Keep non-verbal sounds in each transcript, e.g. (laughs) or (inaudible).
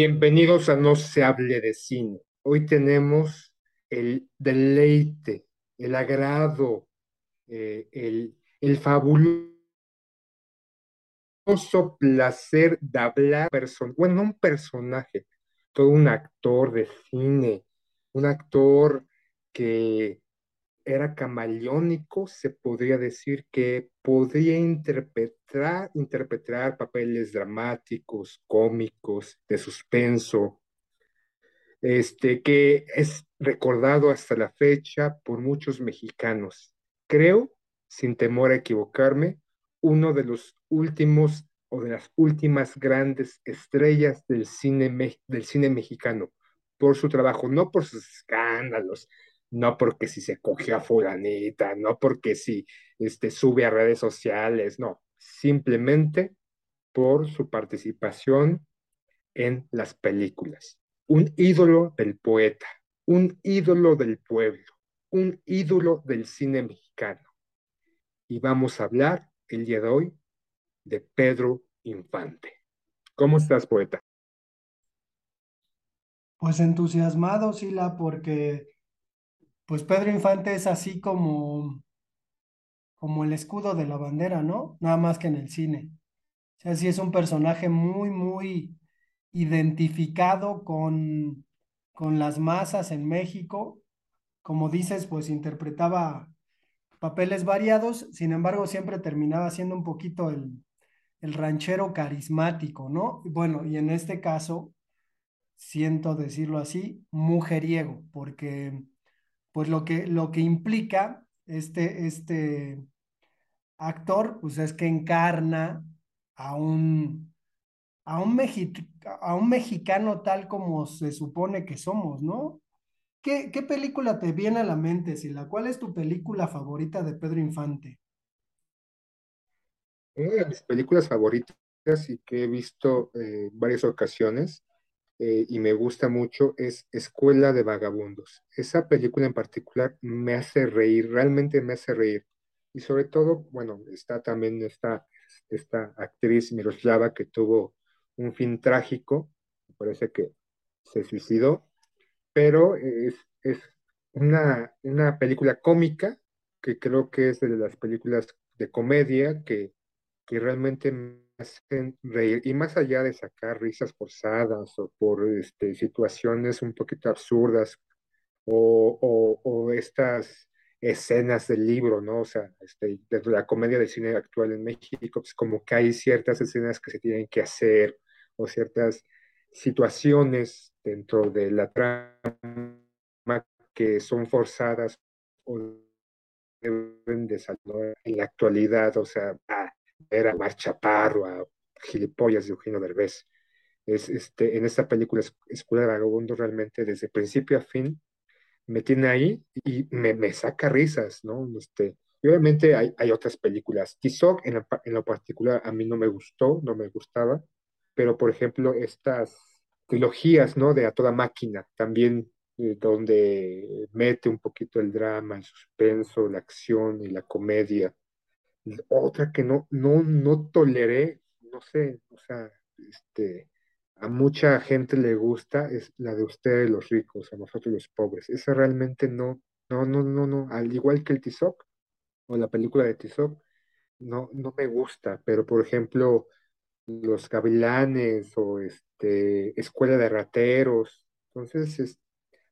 Bienvenidos a No se hable de cine. Hoy tenemos el deleite, el agrado, eh, el, fabuloso placer de hablar, person bueno, no un personaje, todo un actor de cine, un actor que era camaleónico, se podría decir que podía interpretar, interpretar papeles dramáticos, cómicos, de suspenso, este, que es recordado hasta la fecha por muchos mexicanos. Creo, sin temor a equivocarme, uno de los últimos o de las últimas grandes estrellas del cine, del cine mexicano, por su trabajo, no por sus escándalos, no porque si se cogió a fulanita, no porque si este, sube a redes sociales, no, simplemente por su participación en las películas. Un ídolo del poeta, un ídolo del pueblo, un ídolo del cine mexicano. Y vamos a hablar el día de hoy de Pedro Infante. ¿Cómo estás, poeta? Pues entusiasmado, Sila, porque pues Pedro Infante es así como, como el escudo de la bandera, ¿no? Nada más que en el cine. O sea, sí es un personaje muy, muy identificado con, con las masas en México. Como dices, pues interpretaba papeles variados, sin embargo, siempre terminaba siendo un poquito el, el ranchero carismático, ¿no? Bueno, y en este caso, siento decirlo así, mujeriego, porque pues lo que, lo que implica este, este actor, pues es que encarna a un, a un, a un mexicano tal como se supone que somos, ¿no? ¿Qué, qué película te viene a la mente, Sila? ¿Cuál es tu película favorita de Pedro Infante? Una de mis películas favoritas y que he visto en varias ocasiones eh, y me gusta mucho es Escuela de Vagabundos. Esa película en particular me hace reír, realmente me hace reír. Y sobre todo, bueno, está también esta, esta actriz Miroslava que tuvo un fin trágico, parece que se suicidó, pero es, es una, una película cómica que creo que es de las películas de comedia que, que realmente me hacen reír. Y más allá de sacar risas forzadas o por este, situaciones un poquito absurdas o, o, o estas escenas del libro, ¿no? O sea, este, de la comedia del cine actual en México, pues como que hay ciertas escenas que se tienen que hacer o ciertas situaciones dentro de la trama que son forzadas o deben de salir en la actualidad, o sea, ver a Mar Chaparro, a gilipollas de Eugenio Derbez. Es, este, en esta película Escuela de Vagabundos realmente desde principio a fin me tiene ahí y me, me saca risas, ¿no? Este, y obviamente hay, hay otras películas. Tizoc en, en lo particular a mí no me gustó, no me gustaba, pero por ejemplo estas trilogías, ¿no? De A Toda Máquina, también eh, donde mete un poquito el drama, el suspenso, la acción y la comedia. Otra que no, no, no toleré, no sé, o sea, este, a mucha gente le gusta es la de ustedes los ricos, a nosotros los pobres. Esa realmente no, no, no, no, no, al igual que el Tizoc o la película de Tizoc, no, no me gusta, pero por ejemplo, los gavilanes o este, escuela de rateros, entonces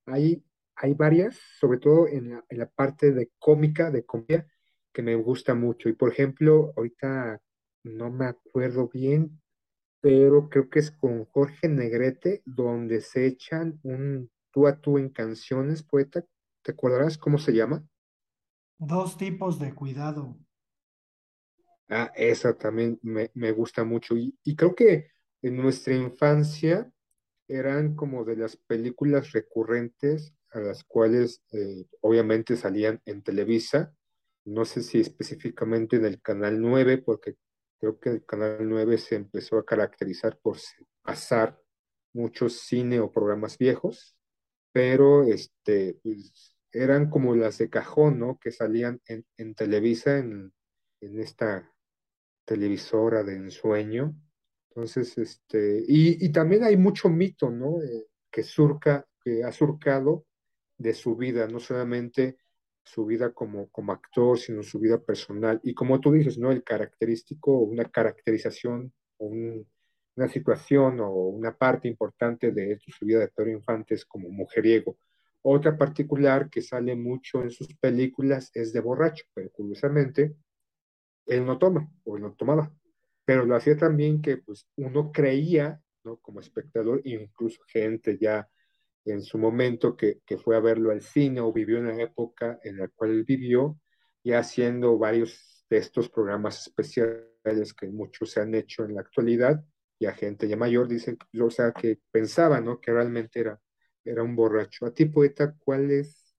hay, hay varias, sobre todo en la, en la parte de cómica, de comedia, que me gusta mucho. Y por ejemplo, ahorita no me acuerdo bien, pero creo que es con Jorge Negrete, donde se echan un tú a tú en canciones, poeta. ¿Te acordarás cómo se llama? Dos tipos de cuidado. Ah, esa también me, me gusta mucho. Y, y creo que en nuestra infancia eran como de las películas recurrentes a las cuales eh, obviamente salían en Televisa. No sé si específicamente en el Canal 9, porque creo que el Canal 9 se empezó a caracterizar por pasar muchos cine o programas viejos, pero este, pues, eran como las de cajón, ¿no? Que salían en, Televisa, en, en esta televisora de ensueño. Entonces, este, y, y también hay mucho mito, ¿no? Eh, que surca, que ha surcado de su vida, no solamente su vida como, como actor, sino su vida personal. Y como tú dices, ¿no? El característico, una caracterización, un, una situación o una parte importante de su vida de Pedro Infante es como mujeriego. Otra particular que sale mucho en sus películas es de borracho, pero curiosamente él no toma o él no tomaba, pero lo hacía también que pues uno creía, ¿no? Como espectador, incluso gente ya en su momento que, que fue a verlo al cine o vivió en la época en la cual él vivió, y haciendo varios de estos programas especiales que muchos se han hecho en la actualidad, y a gente ya mayor dicen, o sea, que pensaba, ¿no? Que realmente era, era un borracho. A ti, poeta, ¿cuál es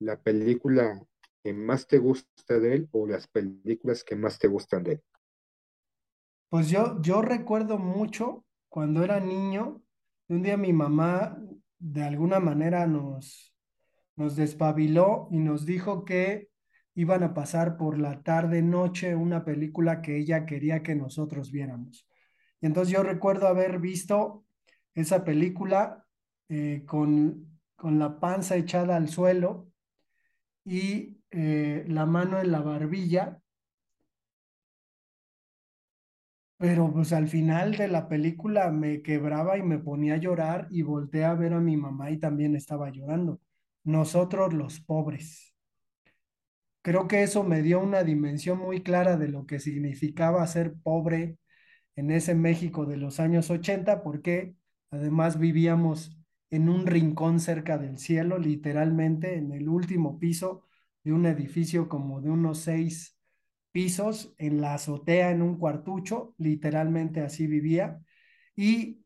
la película que más te gusta de él o las películas que más te gustan de él? Pues yo, yo recuerdo mucho cuando era niño, un día mi mamá de alguna manera nos, nos despabiló y nos dijo que iban a pasar por la tarde noche una película que ella quería que nosotros viéramos. Y entonces yo recuerdo haber visto esa película eh, con, con la panza echada al suelo y eh, la mano en la barbilla, pero pues al final de la película me quebraba y me ponía a llorar y volteé a ver a mi mamá y también estaba llorando. Nosotros los pobres. Creo que eso me dio una dimensión muy clara de lo que significaba ser pobre en ese México de los años 80, porque además vivíamos en un rincón cerca del cielo, literalmente en el último piso de un edificio como de unos seis pisos, en la azotea, en un cuartucho, literalmente así vivía. Y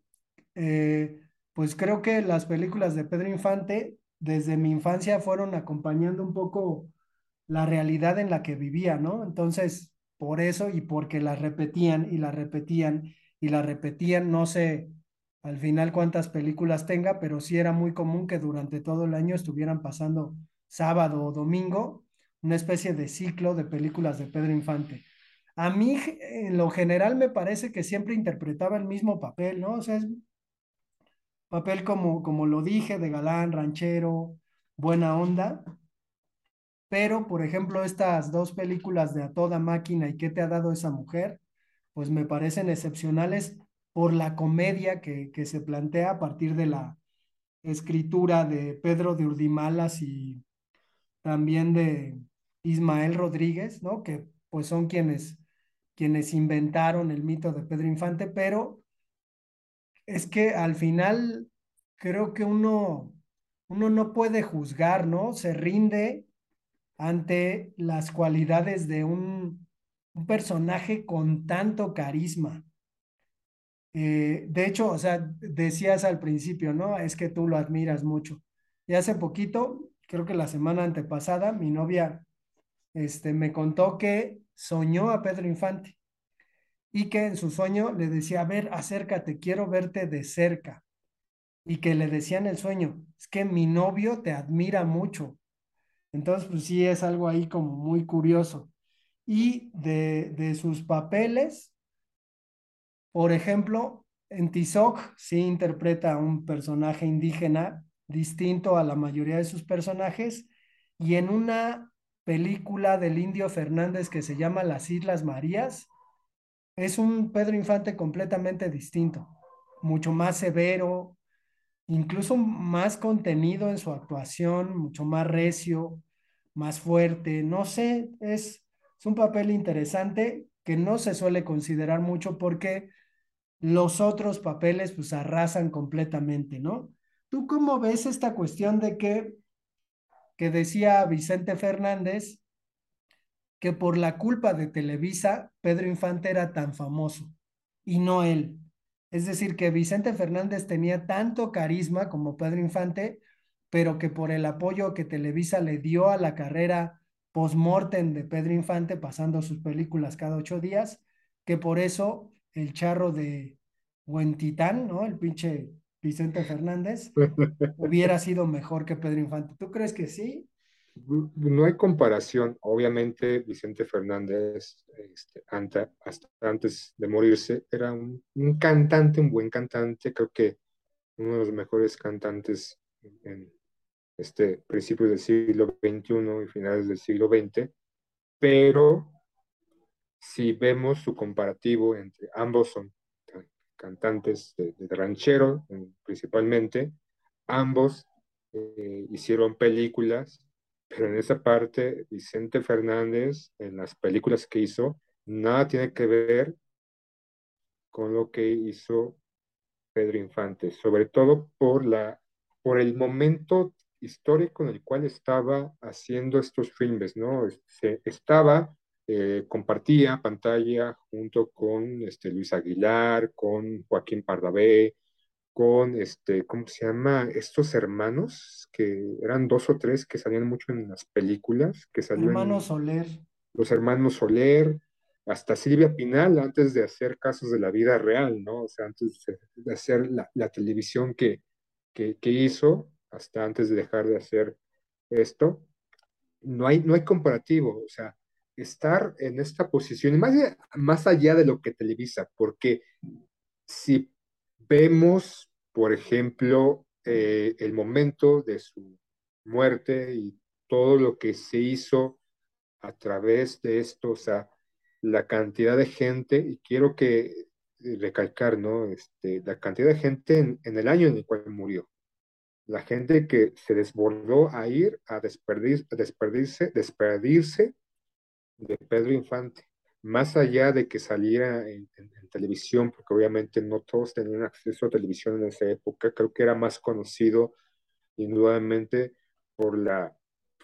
eh, pues creo que las películas de Pedro Infante desde mi infancia fueron acompañando un poco la realidad en la que vivía, ¿no? Entonces, por eso y porque las repetían y las repetían y las repetían, no sé al final cuántas películas tenga, pero sí era muy común que durante todo el año estuvieran pasando sábado o domingo una especie de ciclo de películas de Pedro Infante. A mí, en lo general, me parece que siempre interpretaba el mismo papel, ¿no? O sea, es papel como, como lo dije, de galán, ranchero, buena onda. Pero, por ejemplo, estas dos películas de A Toda Máquina y ¿Qué te ha dado esa mujer? Pues me parecen excepcionales por la comedia que, que se plantea a partir de la escritura de Pedro de Urdimalas y también de Ismael Rodríguez, ¿no? Que pues son quienes, quienes inventaron el mito de Pedro Infante, pero es que al final creo que uno, uno no puede juzgar, ¿no? Se rinde ante las cualidades de un, un personaje con tanto carisma, Eh, de hecho, o sea, decías al principio, ¿no? Es que tú lo admiras mucho. Y hace poquito, creo que la semana antepasada, mi novia este, me contó que soñó a Pedro Infante y que en su sueño le decía, a ver, acércate, quiero verte de cerca. Y que le decía en el sueño, es que mi novio te admira mucho. Entonces, pues sí, es algo ahí como muy curioso. Y de, de sus papeles, por ejemplo, en Tizoc sí interpreta a un personaje indígena distinto a la mayoría de sus personajes y en una película del Indio Fernández que se llama Las Islas Marías, es un Pedro Infante completamente distinto, mucho más severo, incluso más contenido en su actuación, mucho más recio, más fuerte, no sé, es, es un papel interesante que no se suele considerar mucho porque los otros papeles pues arrasan completamente, ¿no? ¿Tú cómo ves esta cuestión de que, que decía Vicente Fernández, que por la culpa de Televisa, Pedro Infante era tan famoso y no él? Es decir, que Vicente Fernández tenía tanto carisma como Pedro Infante, pero que por el apoyo que Televisa le dio a la carrera post-mortem de Pedro Infante, pasando sus películas cada ocho días, que por eso el charro de Huentitán, ¿no? El pinche Vicente Fernández, (laughs) hubiera sido mejor que Pedro Infante. ¿Tú crees que sí? No hay comparación. Obviamente, Vicente Fernández, este, hasta antes de morirse, era un, un, cantante, un buen cantante, creo que uno de los mejores cantantes en este principio del siglo XXI y finales del siglo XX, pero si vemos su comparativo entre ambos son cantantes de, ranchero principalmente, ambos eh, hicieron películas, pero en esa parte Vicente Fernández, en las películas que hizo, nada tiene que ver con lo que hizo Pedro Infante, sobre todo por, la, por el momento histórico en el cual estaba haciendo estos filmes, ¿no? Se, estaba eh, compartía pantalla junto con este, Luis Aguilar, con Joaquín Pardavé, con, este, ¿cómo se llama? Estos hermanos, que eran dos o tres que salían mucho en las películas, que salían... Hermanos Soler. Los hermanos Soler, hasta Silvia Pinal, antes de hacer casos de la vida real, ¿no? O sea, antes de hacer la, la televisión que, que, que hizo, hasta antes de dejar de hacer esto, no hay, no hay comparativo, o sea, estar en esta posición, más, más allá de lo que televisa, porque si vemos, por ejemplo, eh, el momento de su muerte y todo lo que se hizo a través de esto, o sea, la cantidad de gente, y quiero que eh, recalcar, ¿no? Este, la cantidad de gente en, el año en el cual murió. La gente que se desbordó a ir a despedir, a despedirse, despedirse de Pedro Infante, más allá de que saliera en, televisión, porque obviamente no todos tenían acceso a televisión en esa época, creo que era más conocido indudablemente por la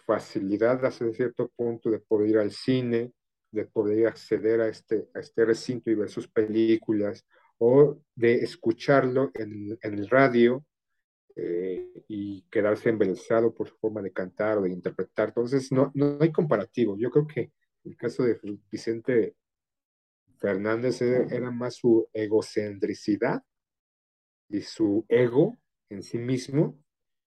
facilidad hasta cierto punto de poder ir al cine, de poder acceder a este, a este recinto y ver sus películas, o de escucharlo en, en el radio eh, y quedarse embelesado por su forma de cantar o de interpretar. Entonces, no, no hay comparativo. Yo creo que el caso de Vicente Fernández era más su egocentricidad y su ego en sí mismo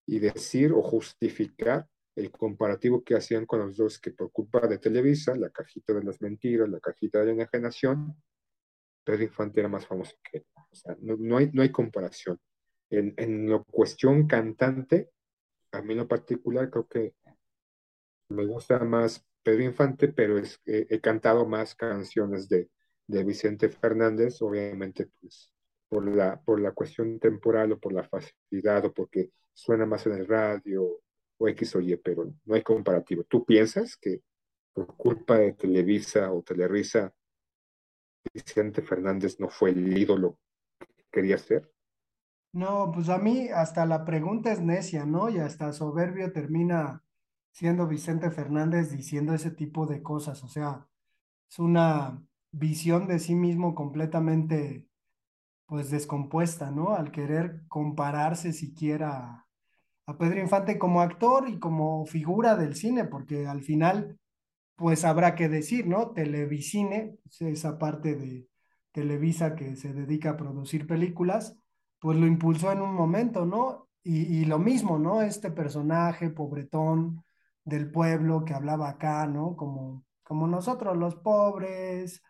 y decir o justificar el comparativo que hacían con los dos que por culpa de Televisa, la cajita de las mentiras, la cajita de la enajenación, Pedro Infante era más famoso que él. O sea, no, no, hay, no hay comparación. En, en lo cuestión cantante, a mí en lo particular creo que me gusta más Pedro Infante, pero eh, he cantado más canciones de, de Vicente Fernández, obviamente pues por la, por la cuestión temporal o por la facilidad o porque suena más en el radio o X o Y, pero no hay comparativo. ¿Tú piensas que por culpa de Televisa o Telerisa, Vicente Fernández no fue el ídolo que quería ser? No, pues a mí hasta la pregunta es necia, ¿no? Y hasta soberbio termina siendo Vicente Fernández diciendo ese tipo de cosas. O sea, es una visión de sí mismo completamente pues descompuesta, ¿no? Al querer compararse siquiera a, Pedro Infante como actor y como figura del cine, porque al final, pues habrá que decir, ¿no? Televisine, pues, esa parte de Televisa que se dedica a producir películas, pues lo impulsó en un momento, ¿no? Y, y lo mismo, ¿no? Este personaje pobretón del pueblo que hablaba acá, ¿no? Como, como nosotros los pobres,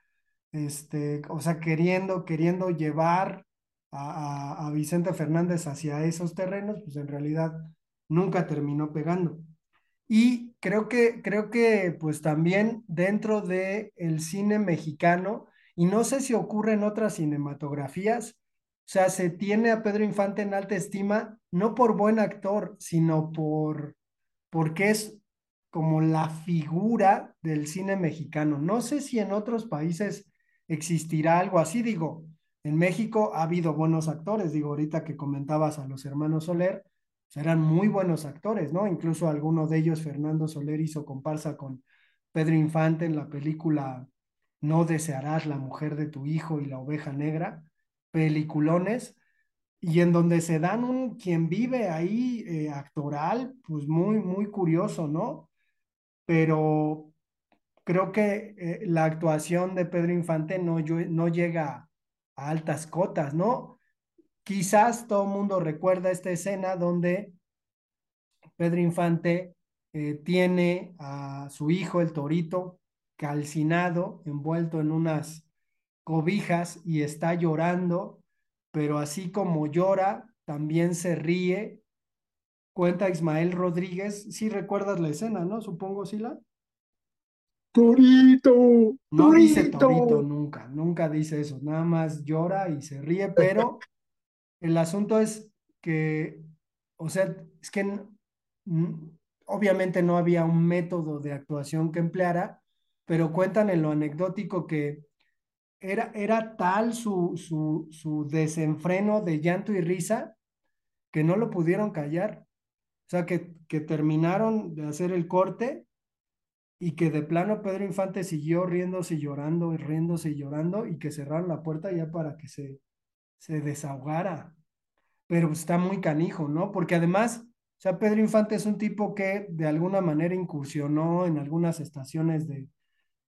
este, o sea, queriendo, queriendo llevar a, a- a Vicente Fernández hacia esos terrenos, pues en realidad nunca terminó pegando. Y creo que, creo que pues también dentro de el cine mexicano, y no sé si ocurre en otras cinematografías, o sea, se tiene a Pedro Infante en alta estima, no por buen actor, sino por, porque es como la figura del cine mexicano. No sé si en otros países existirá algo así, digo, en México ha habido buenos actores, digo, ahorita que comentabas a los hermanos Soler, pues eran muy buenos actores, ¿no? Incluso alguno de ellos, Fernando Soler, hizo comparsa con Pedro Infante en la película No desearás la mujer de tu hijo y la oveja negra, peliculones, y en donde se dan un quien vive ahí eh, actoral, pues muy, muy curioso, ¿no? Pero creo que eh, la actuación de Pedro Infante no, no llega a altas cotas, ¿no? Quizás todo el mundo recuerda esta escena donde Pedro Infante eh, tiene a su hijo, el torito, calcinado, envuelto en unas cobijas y está llorando, pero así como llora, también se ríe. Cuenta Ismael Rodríguez, si recuerdas la escena, ¿no? Supongo, Sila. Torito, No dice torito torito. nunca, nunca dice eso, nada más llora y se ríe, pero el asunto es que, o sea, es que obviamente no había un método de actuación que empleara, pero cuentan en lo anecdótico que era, era tal su, su, su desenfreno de llanto y risa que no lo pudieron callar. O sea, que, que terminaron de hacer el corte y que de plano Pedro Infante siguió riéndose y llorando y riéndose y llorando y que cerraron la puerta ya para que se, se desahogara. Pero está muy canijo, ¿no? Porque además, o sea, Pedro Infante es un tipo que de alguna manera incursionó en algunas estaciones de,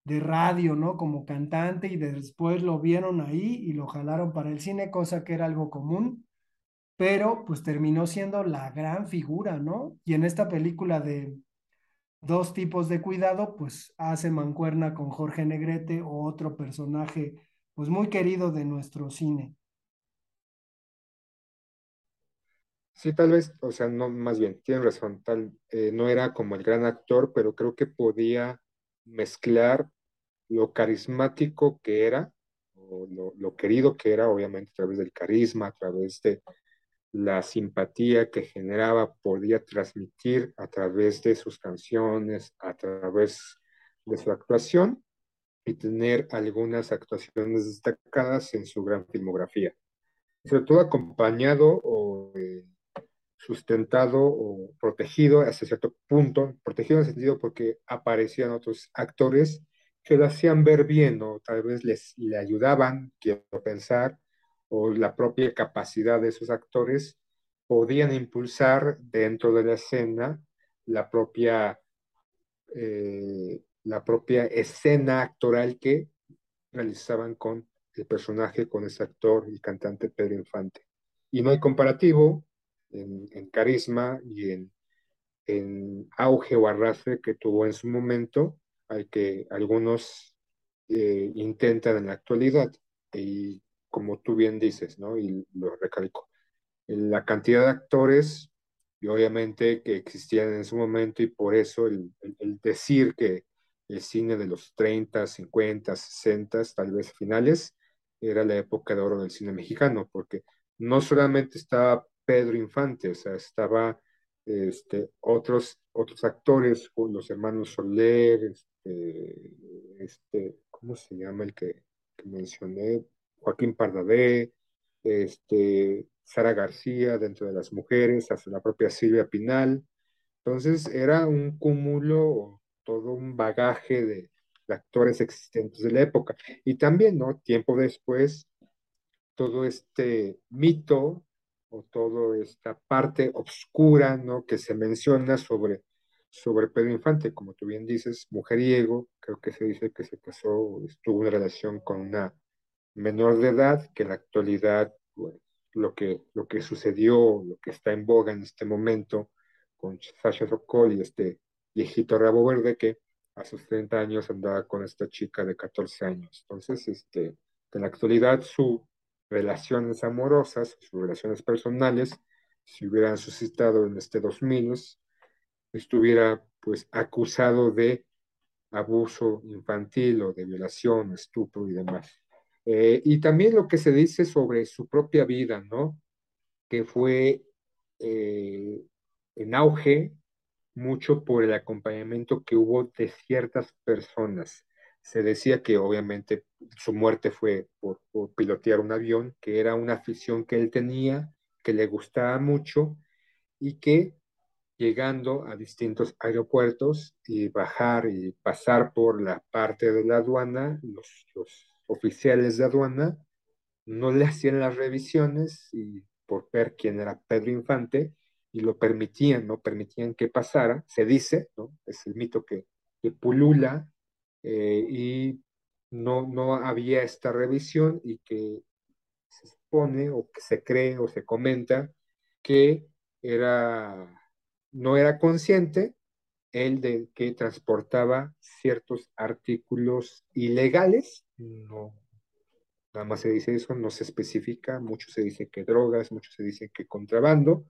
de radio, ¿no? Como cantante y después lo vieron ahí y lo jalaron para el cine, cosa que era algo común, pero pues terminó siendo la gran figura, ¿no? Y en esta película de Dos tipos de cuidado, pues hace mancuerna con Jorge Negrete, otro personaje pues muy querido de nuestro cine. Sí, tal vez, o sea, más bien, tienen razón, tal, eh, no era como el gran actor, pero creo que podía mezclar lo carismático que era, o lo, lo querido que era, obviamente a través del carisma, a través de la simpatía que generaba, podía transmitir a través de sus canciones, a través de su actuación y tener algunas actuaciones destacadas en su gran filmografía. Sobre todo acompañado o eh, sustentado o protegido hasta cierto punto, protegido en el sentido porque aparecían otros actores que lo hacían ver bien o tal vez les le ayudaban, quiero pensar, o la propia capacidad de esos actores podían impulsar dentro de la escena la propia, eh, la propia escena actoral que realizaban con el personaje, con ese actor y cantante Pedro Infante. Y no hay comparativo en, carisma y en, en, auge o arrastre que tuvo en su momento, al que algunos eh, intentan en la actualidad. Y como tú bien dices, ¿no? Y lo recalco, la cantidad de actores y obviamente que existían en su momento y por eso el, el, el decir que el cine de los 30, 50, 60, tal vez finales, era la época de oro del cine mexicano, porque no solamente estaba Pedro Infante, o sea, estaba este, otros, otros actores, los hermanos Soler, este, este, ¿cómo se llama el que, que mencioné? Joaquín Pardavé, este, Sara García dentro de las mujeres, hasta la propia Silvia Pinal. Entonces era un cúmulo, todo un bagaje de, actores existentes de la época. Y también, ¿no? Tiempo después, todo este mito o toda esta parte oscura, ¿no? Que se menciona sobre, sobre Pedro Infante, como tú bien dices, mujeriego, creo que se dice que se casó, estuvo en relación con una menor de edad, que en la actualidad, pues, lo que, lo que sucedió, lo que está en boga en este momento con Sasha Sokol y este viejito rabo verde que a sus 30 años andaba con esta chica de 14 años. Entonces, este, en la actualidad sus relaciones amorosas, sus relaciones personales, si hubieran suscitado en este 2000, estuviera pues acusado de abuso infantil o de violación, estupro y demás. Eh, y también lo que se dice sobre su propia vida, ¿no? Que fue eh, en auge mucho por el acompañamiento que hubo de ciertas personas. Se decía que obviamente su muerte fue por, pilotear un avión, que era una afición que él tenía, que le gustaba mucho y que llegando a distintos aeropuertos y bajar y pasar por la parte de la aduana, los, los oficiales de aduana no le hacían las revisiones y por ver quién era Pedro Infante, y lo permitían, ¿no? Permitían que pasara, se dice, ¿no? Es el mito que, pulula eh, y no, no había esta revisión y que se supone o que se cree o se comenta que era, no era consciente el de que transportaba ciertos artículos ilegales, no, nada más se dice eso, no se especifica, mucho se dice que drogas, mucho se dice que contrabando,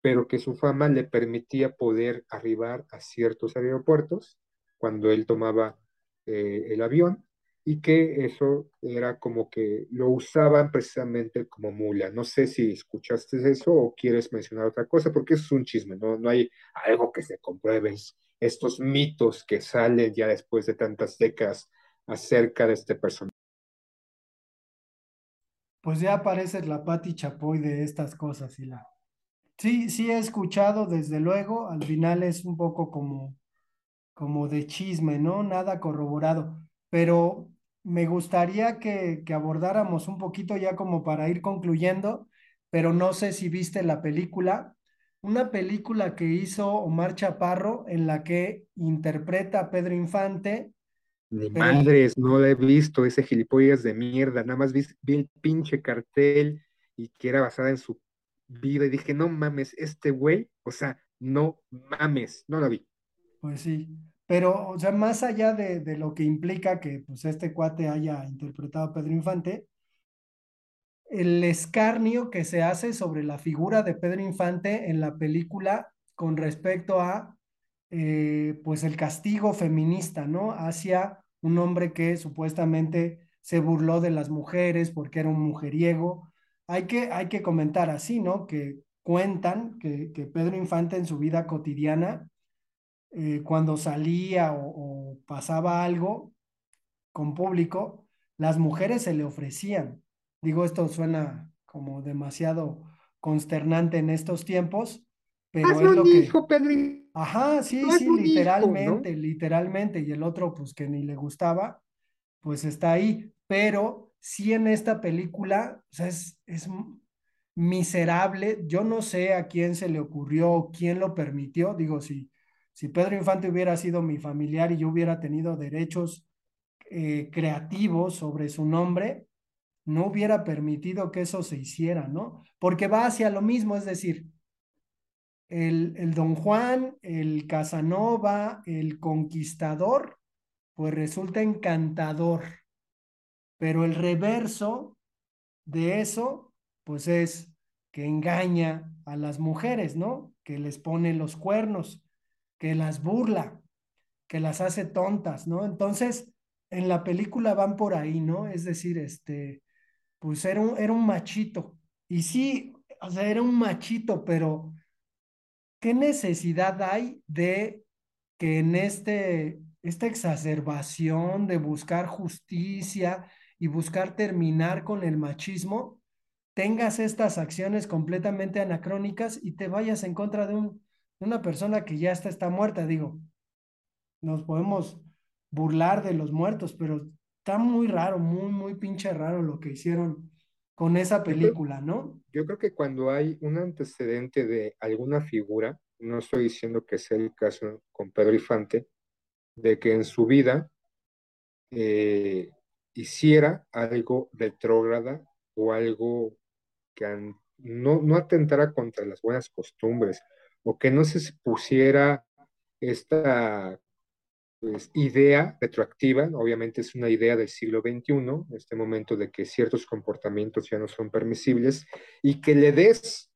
pero que su fama le permitía poder arribar a ciertos aeropuertos cuando él tomaba eh, el avión y que eso era como que lo usaban precisamente como mula. No sé si escuchaste eso o quieres mencionar otra cosa, porque eso es un chisme, no, no hay algo que se compruebe. Estos mitos que salen ya después de tantas décadas acerca de este personaje. Pues ya aparece la Pati Chapoy de estas cosas y la Sí, sí he escuchado, desde luego, al final es un poco como, como de chisme, ¿no? Nada corroborado, pero me gustaría que, que abordáramos un poquito ya como para ir concluyendo, pero no sé si viste la película, una película que hizo Omar Chaparro en la que interpreta a Pedro Infante. Ni madres, no la he visto, ese gilipollas de mierda, nada más vi, vi el pinche cartel y que era basada en su vida y dije, no mames, este güey, o sea, no mames, no la vi. Pues sí, pero, o sea, más allá de, de lo que implica que pues este cuate haya interpretado a Pedro Infante, el escarnio que se hace sobre la figura de Pedro Infante en la película con respecto a, eh, pues, el castigo feminista, ¿no? Hacia un hombre que supuestamente se burló de las mujeres porque era un mujeriego, hay que, hay que comentar así, ¿no? Que cuentan que, Pedro Infante en su vida cotidiana, eh, cuando salía o, pasaba algo con público, las mujeres se le ofrecían. Digo, esto suena como demasiado consternante en estos tiempos, pero es lo que... Hijo, Pedro. Ajá, sí, sí, literalmente, literalmente. Y el otro, pues que ni le gustaba, pues está ahí. Pero sí en esta película, o sea, es, es miserable. Yo no sé a quién se le ocurrió, quién lo permitió. Digo, si, si Pedro Infante hubiera sido mi familiar y yo hubiera tenido derechos eh, creativos sobre su nombre, no hubiera permitido que eso se hiciera, ¿no? Porque va hacia lo mismo, es decir, el, el Don Juan, el Casanova, el conquistador, pues resulta encantador pero el reverso de eso, pues es que engaña a las mujeres, ¿no? Que les pone los cuernos, que las burla, que las hace tontas, ¿no? Entonces, en la película van por ahí, ¿no? Es decir, este, pues era un, era un machito. Y sí, o sea, era un machito, pero ¿qué necesidad hay de que en este, esta exacerbación de buscar justicia y buscar terminar con el machismo, tengas estas acciones completamente anacrónicas y te vayas en contra de, un, una persona que ya está, está muerta. Digo, nos podemos burlar de los muertos, pero está muy raro, muy, muy pinche raro lo que hicieron con esa película, ¿no? yo creo que cuando hay un antecedente de alguna figura, no estoy diciendo que sea el caso con Pedro Infante, de que en su vida eh, hiciera algo retrógrada o algo que no, no atentara contra las buenas costumbres o que no se pusiera esta pues, idea retroactiva, obviamente es una idea del siglo XXI, este momento de que ciertos comportamientos ya no son permisibles y que le des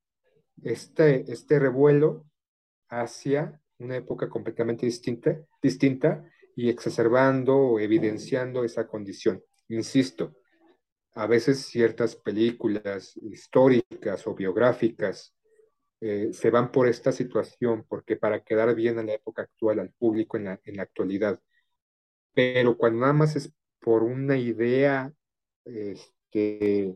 este, este revuelo hacia una época completamente distinta, distinta y exacerbando o evidenciando esa condición. Insisto, a veces ciertas películas históricas o biográficas eh, se van por esta situación, porque para quedar bien en la época actual, al público en la, en la actualidad, pero cuando nada más es por una idea este,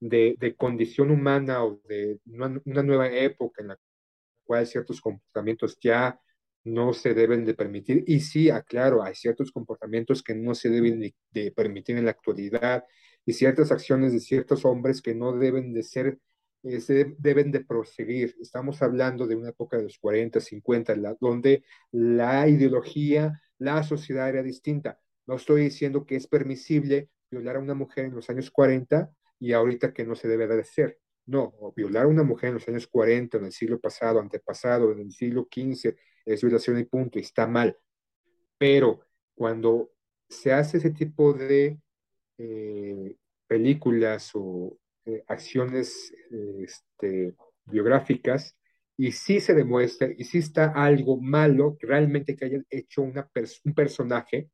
de, de condición humana o de una, una nueva época en la cual ciertos comportamientos ya no se deben de permitir. Y sí, aclaro, hay ciertos comportamientos que no se deben de, de permitir en la actualidad y ciertas acciones de ciertos hombres que no deben de ser, eh, se deben de proseguir. Estamos hablando de una época de los 40, 50, la, donde la ideología, la sociedad era distinta. No estoy diciendo que es permisible violar a una mujer en los años 40 y ahorita que no se debe de hacer. No, violar a una mujer en los años 40, en el siglo pasado, antepasado, en el siglo XV, es violación y punto, y está mal. Pero cuando se hace ese tipo de eh, películas o eh, acciones este, biográficas, y sí se demuestra, y sí está algo malo, realmente que hayan hecho una un personaje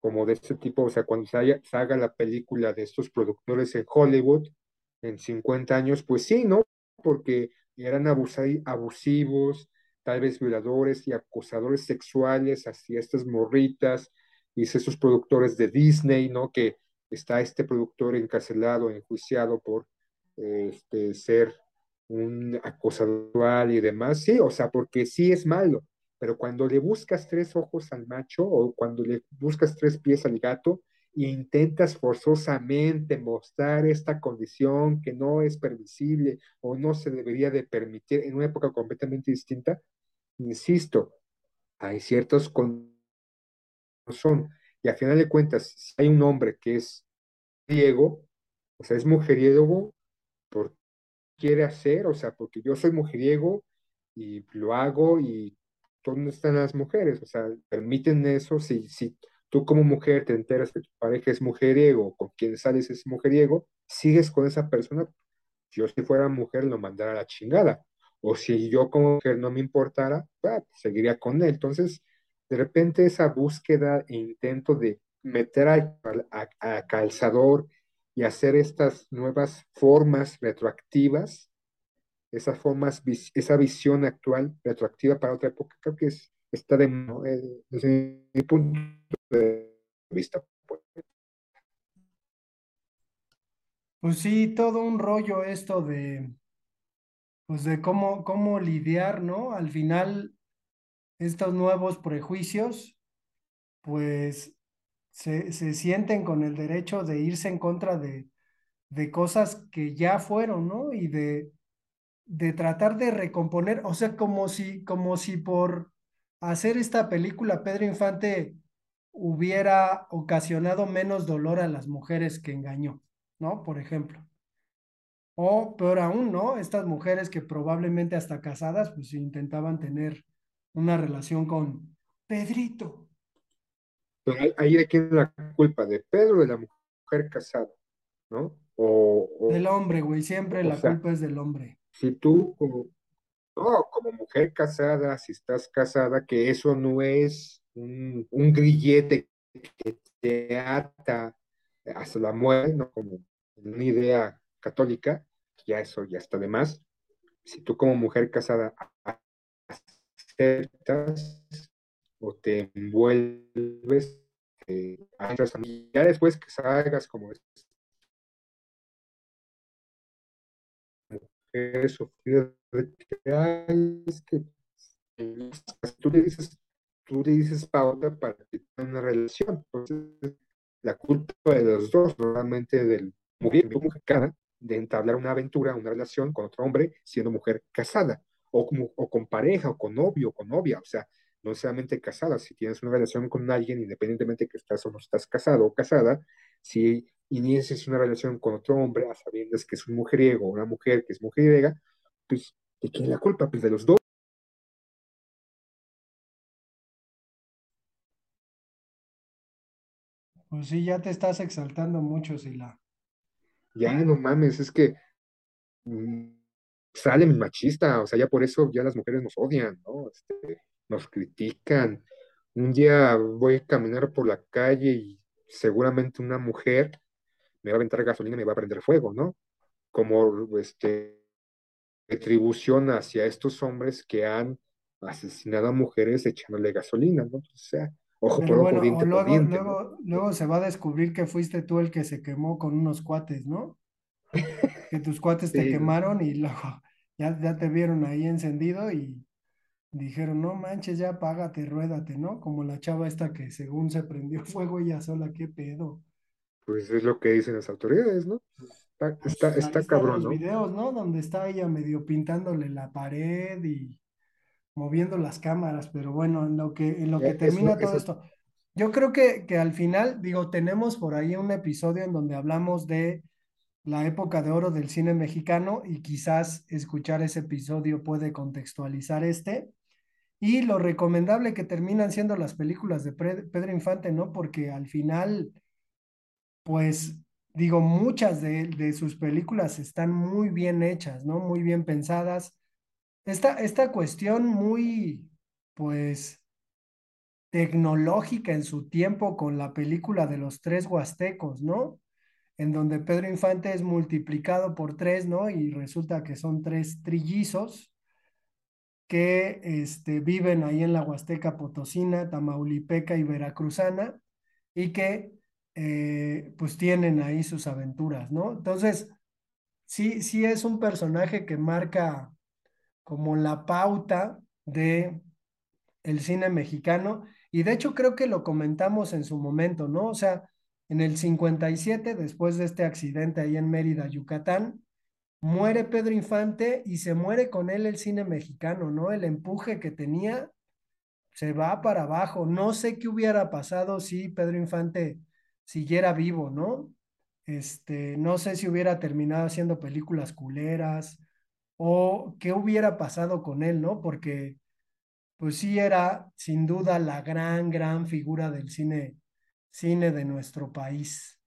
como de este tipo, o sea, cuando se haga la película de estos productores en Hollywood, en 50 años, pues sí, ¿no? Porque eran abusivos, tal vez violadores y acosadores sexuales hacia estas morritas y esos productores de Disney, ¿no? Que está este productor encarcelado, enjuiciado por este, ser un acosador y demás, sí, o sea, porque sí es malo, pero cuando le buscas tres ojos al macho o cuando le buscas tres pies al gato, e intentas forzosamente mostrar esta condición que no es permisible o no se debería de permitir en una época completamente distinta, insisto, hay ciertos con son y a final de cuentas, si hay un hombre que es mujeriego, o sea, es mujeriego por quiere hacer, o sea, porque yo soy mujeriego y lo hago y ¿dónde están las mujeres? O sea, permiten eso si, si tú como mujer te enteras que tu pareja es mujeriego, con quien sales es mujeriego, sigues con esa persona. Yo si fuera mujer lo mandara a la chingada. O si yo como mujer no me importara, bah, seguiría con él. Entonces, de repente esa búsqueda e intento de meter a, calzador y hacer estas nuevas formas retroactivas, esas formas, esa visión actual retroactiva para otra época, creo que es, está de, eh, desde mi punto de vista. Pues. pues sí, todo un rollo esto de, pues de cómo, cómo lidiar, ¿no? Al final, estos nuevos prejuicios, pues se, se sienten con el derecho de irse en contra de, de cosas que ya fueron, ¿no? Y de, de tratar de recomponer, o sea, como si, como si por hacer esta película Pedro Infante hubiera ocasionado menos dolor a las mujeres que engañó, ¿no? Por ejemplo. O peor aún, ¿no? Estas mujeres que probablemente hasta casadas, pues intentaban tener una relación con Pedrito. Pero ahí de quién es la culpa, de Pedro o de la mujer casada, ¿no? O, o del hombre, güey, siempre la sea, culpa es del hombre. Si tú, como, no, como mujer casada, si estás casada, que eso no es un, un grillete que te ata hasta la muerte, ¿no? Como una idea católica, ya eso ya está de más. Si tú como mujer casada aceptas o te envuelves, eh, ya después que salgas como mujer que, ay, es que tú le dices, tú le dices pauta para que tenga una relación. Entonces, la culpa de los dos, normalmente del mujer mexicana, de entablar una aventura, una relación con otro hombre siendo mujer casada, o, como, o con pareja, o con novio, o con novia, o sea, no necesariamente casada, si tienes una relación con alguien, independientemente que estás o no estás casado o casada, si inicias una relación con otro hombre a sabiendas que es un mujeriego o una mujer que es mujeriega, pues, ¿de quién es la culpa? Pues de los dos. Pues sí, ya te estás exaltando mucho, Sila. Ya, no mames, es que mm, sale mi machista, o sea, ya por eso ya las mujeres nos odian, ¿no? Este, nos critican. Un día voy a caminar por la calle y seguramente una mujer me va a aventar gasolina y me va a prender fuego, ¿no? Como este, retribución hacia estos hombres que han asesinado a mujeres echándole gasolina, ¿no? O sea, ojo Pero por ojo, bueno, o diente por luego, diente, ¿no? luego, luego se va a descubrir que fuiste tú el que se quemó con unos cuates, ¿no? (laughs) Que tus cuates te quemaron y luego ya, ya te vieron ahí encendido y dijeron, no manches, ya apágate, ruédate, ¿no? Como la chava esta que según se prendió (laughs) fuego ella sola, qué pedo. Pues es lo que dicen las autoridades, ¿no? Está, está, Pues está cabrón, los ¿no? videos, ¿no? Donde está ella medio pintándole la pared y moviendo las cámaras, pero bueno, en lo que, en lo que Eh, Eso, termina todo eso, esto, yo creo que, que al final, digo, tenemos por ahí un episodio en donde hablamos de la época de oro del cine mexicano y quizás escuchar ese episodio puede contextualizar este. Y lo recomendable que terminan siendo las películas de Pedro Infante, ¿no? Porque al final, pues, digo, muchas de, de sus películas están muy bien hechas, ¿no? Muy bien pensadas. Esta, esta cuestión muy, pues, tecnológica en su tiempo con la película de los tres huastecos, ¿no? En donde Pedro Infante es multiplicado por tres, ¿no? Y resulta que son tres trillizos que este, viven ahí en la Huasteca Potosina, Tamaulipeca y Veracruzana y que eh, pues tienen ahí sus aventuras, ¿no? Entonces, sí, sí es un personaje que marca como la pauta de el cine mexicano y de hecho creo que lo comentamos en su momento, ¿no? O sea, en el 57, después de este accidente ahí en Mérida, Yucatán, muere Pedro Infante y se muere con él el cine mexicano, ¿no? El empuje que tenía se va para abajo. No sé qué hubiera pasado si Pedro Infante siguiera vivo, ¿no? Este, no sé si hubiera terminado haciendo películas culeras o qué hubiera pasado con él, ¿no? Porque pues sí era sin duda la gran, gran figura del cine, cine de nuestro país.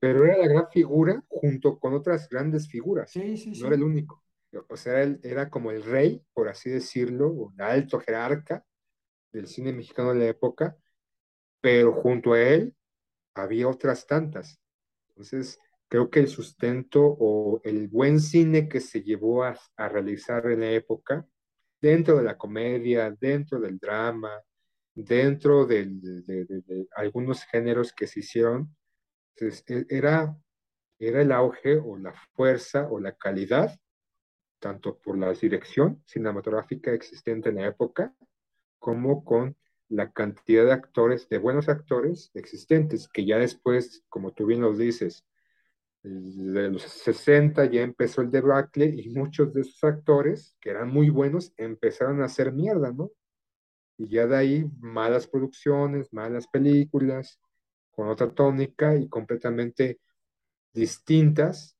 Pero era la gran figura junto con otras grandes figuras, Sí, sí, no era el único. O sea, él era como el rey, por así decirlo, el alto jerarca del cine mexicano de la época, pero junto a él había otras tantas. Entonces, creo que el sustento o el buen cine que se llevó a, a realizar en la época, dentro de la comedia, dentro del drama, dentro del- de, de- de- de algunos géneros que se hicieron, pues, e- era, era el auge o la fuerza o la calidad, tanto por la dirección cinematográfica existente en la época, como con la cantidad de actores, de buenos actores existentes, que ya después, como tú bien los dices, de los 60 ya empezó el debacle y muchos de esos actores, que eran muy buenos, empezaron a hacer mierda, ¿no? Y ya de ahí malas producciones, malas películas, con otra tónica y completamente distintas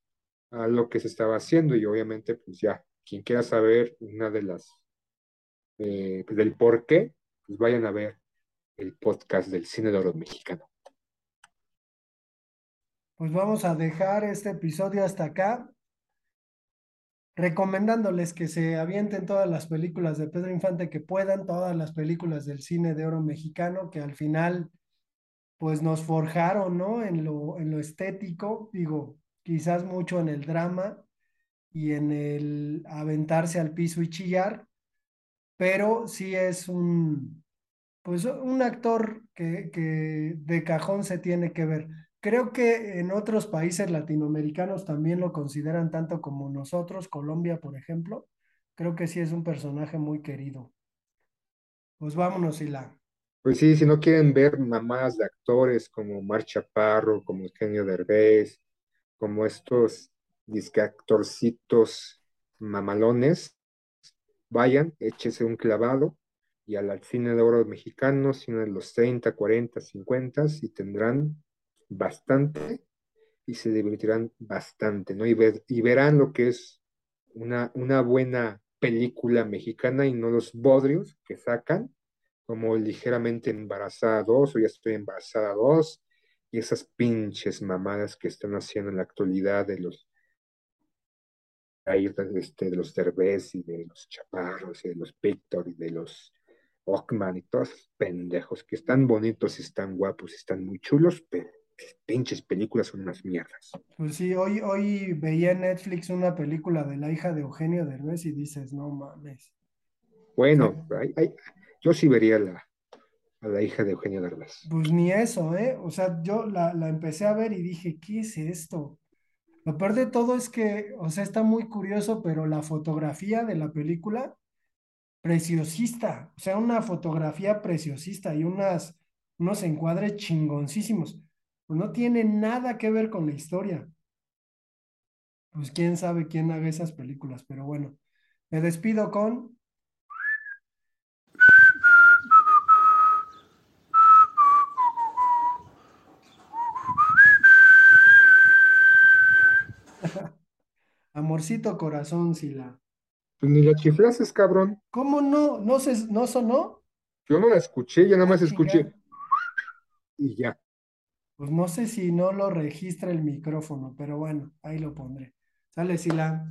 a lo que se estaba haciendo. Y obviamente, pues ya, quien quiera saber una de las, eh, pues, del por qué, pues vayan a ver el podcast del cine de oro mexicano. Pues vamos a dejar este episodio hasta acá, recomendándoles que se avienten todas las películas de Pedro Infante que puedan, todas las películas del cine de oro mexicano que al final pues nos forjaron, ¿no? En lo, en lo estético, digo, quizás mucho en el drama y en el aventarse al piso y chillar, pero sí es un, pues un actor que, que de cajón se tiene que ver. Creo que en otros países latinoamericanos también lo consideran tanto como nosotros, Colombia, por ejemplo. Creo que sí es un personaje muy querido. Pues vámonos, Hila. Pues sí, si no quieren ver mamadas de actores como Omar Chaparro, como Eugenio Derbez, como estos disque actorcitos mamalones, vayan, échese un clavado y al cine de oro mexicano, cine de los 30, 40, 50 y tendrán bastante y se divertirán bastante, ¿no? Y, ver, y verán lo que es una, una buena película mexicana y no los bodrios que sacan, como ligeramente embarazada dos o ya estoy embarazada dos, y esas pinches mamadas que están haciendo en la actualidad de los este, de los Derbez y de los Chaparros y de los Victor y de los Ockman y todos esos pendejos que están bonitos y están guapos y están muy chulos, pero pinches películas son unas mierdas. Pues sí, hoy, hoy veía en Netflix una película de la hija de Eugenio Derbez y dices, no mames. Bueno, yo sí vería la, a la hija de Eugenio Derbez. Pues ni eso, ¿eh? O sea, yo la, la empecé a ver y dije, ¿qué es esto? Lo peor de todo es que, o sea, está muy curioso, pero la fotografía de la película, preciosista, o sea, una fotografía preciosista y unas, unos encuadres chingoncísimos. Pues no tiene nada que ver con la historia. Pues quién sabe quién haga esas películas, pero bueno, me despido con Amorcito corazón, Sila. Pues ni la chiflases, cabrón. ¿Cómo no? ¿No, se, ¿No sonó? Yo no la escuché, ya nada más ah, escuché. Y ya. Pues no sé si no lo registra el micrófono, pero bueno, ahí lo pondré. Sale, Sila.